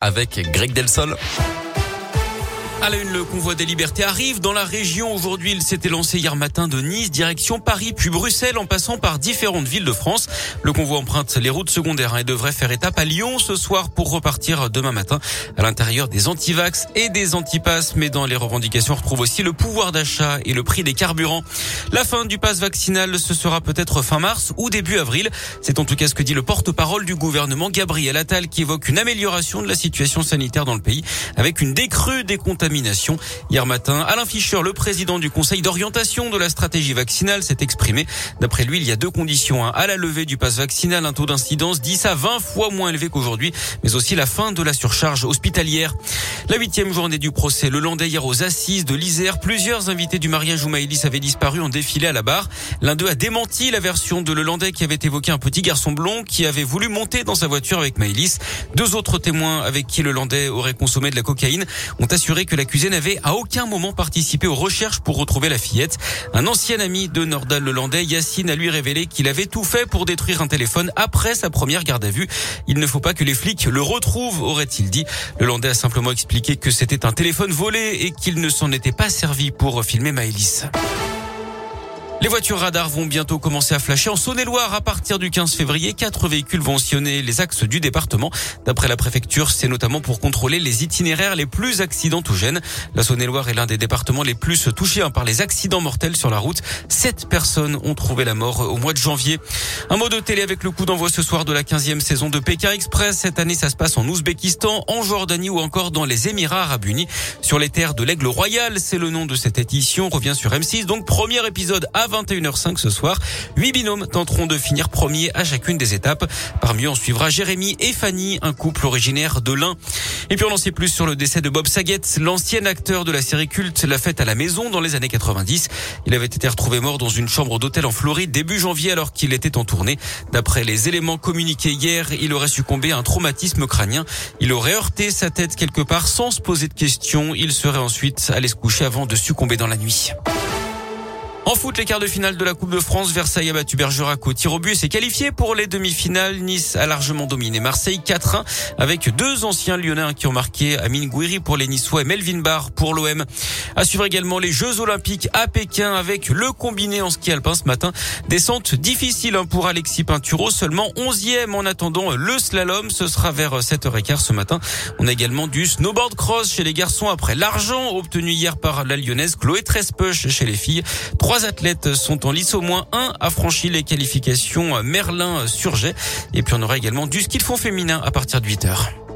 avec Greg Delsol. À la une, le convoi des libertés arrive dans la région. Aujourd'hui, il s'était lancé hier matin de Nice, direction Paris, puis Bruxelles, en passant par différentes villes de France. Le convoi emprunte les routes secondaires et devrait faire étape à Lyon ce soir pour repartir demain matin à l'intérieur des antivax et des antipasses. Mais dans les revendications, on retrouve aussi le pouvoir d'achat et le prix des carburants. La fin du pass vaccinal, ce sera peut-être fin mars ou début avril. C'est en tout cas ce que dit le porte-parole du gouvernement, Gabriel Attal, qui évoque une amélioration de la situation sanitaire dans le pays avec une décrue des contaminations Hier matin, Alain Fischer, le président du conseil d'orientation de la stratégie vaccinale, s'est exprimé. D'après lui, il y a deux conditions. À la levée du pass vaccinal, un taux d'incidence 10 à 20 fois moins élevé qu'aujourd'hui, mais aussi la fin de la surcharge hospitalière. La huitième journée du procès, le Landais hier aux assises de l'Isère. Plusieurs invités du mariage où Maëlys avait disparu ont défilé à la barre. L'un d'eux a démenti la version de Lelandais qui avait évoqué un petit garçon blond qui avait voulu monter dans sa voiture avec Maëlys. Deux autres témoins avec qui le Landais aurait consommé de la cocaïne ont assuré que l'accusé n'avait à aucun moment participé aux recherches pour retrouver la fillette. Un ancien ami de Nordal Lelandais, Yacine, a lui révélé qu'il avait tout fait pour détruire un téléphone après sa première garde à vue. Il ne faut pas que les flics le retrouvent, aurait-il dit. Le Landais a simplement expliqué que c'était un téléphone volé et qu'il ne s'en était pas servi pour filmer Maëlys. Les voitures radars vont bientôt commencer à flasher en Saône-et-Loire à partir du 15 février. Quatre véhicules vont sillonner les axes du département. D'après la préfecture, c'est notamment pour contrôler les itinéraires les plus accidentogènes. La Saône-et-Loire est l'un des départements les plus touchés hein, par les accidents mortels sur la route. Sept personnes ont trouvé la mort au mois de janvier. Un mot de télé avec le coup d'envoi ce soir de la 15e saison de Pékin Express. Cette année, ça se passe en Ouzbékistan, en Jordanie ou encore dans les Émirats Arabes Unis. Sur les terres de l'Aigle Royal, c'est le nom de cette édition. On revient sur M6. Donc, premier épisode 21h05 ce soir. Huit binômes tenteront de finir premier à chacune des étapes. Parmi eux, on suivra Jérémy et Fanny, un couple originaire de l'Ain. Et puis on en sait plus sur le décès de Bob Saget, l'ancien acteur de la série culte La Fête à la Maison dans les années 90. Il avait été retrouvé mort dans une chambre d'hôtel en Floride début janvier alors qu'il était en tournée. D'après les éléments communiqués hier, il aurait succombé à un traumatisme crânien. Il aurait heurté sa tête quelque part sans se poser de questions. Il serait ensuite allé se coucher avant de succomber dans la nuit. En foot, les quarts de finale de la Coupe de France, Versailles a battu Bergerac au tir au but et qualifié pour les demi-finales. Nice a largement dominé Marseille 4-1 avec deux anciens lyonnais qui ont marqué Amine Gouiri pour les Niçois et Melvin Barr pour l'OM. À suivre également les Jeux Olympiques à Pékin avec le combiné en ski alpin ce matin. Descente difficile hein, pour Alexis Pinturo, seulement 11e en attendant le slalom. Ce sera vers 7h15 ce matin. On a également du snowboard cross chez les garçons après l'argent obtenu hier par la lyonnaise Chloé Trespeuch chez les filles. Trois athlètes sont en lice, au moins un a franchi les qualifications Merlin-Surget. Et puis on aura également du ski de fond féminin à partir de 8 heures.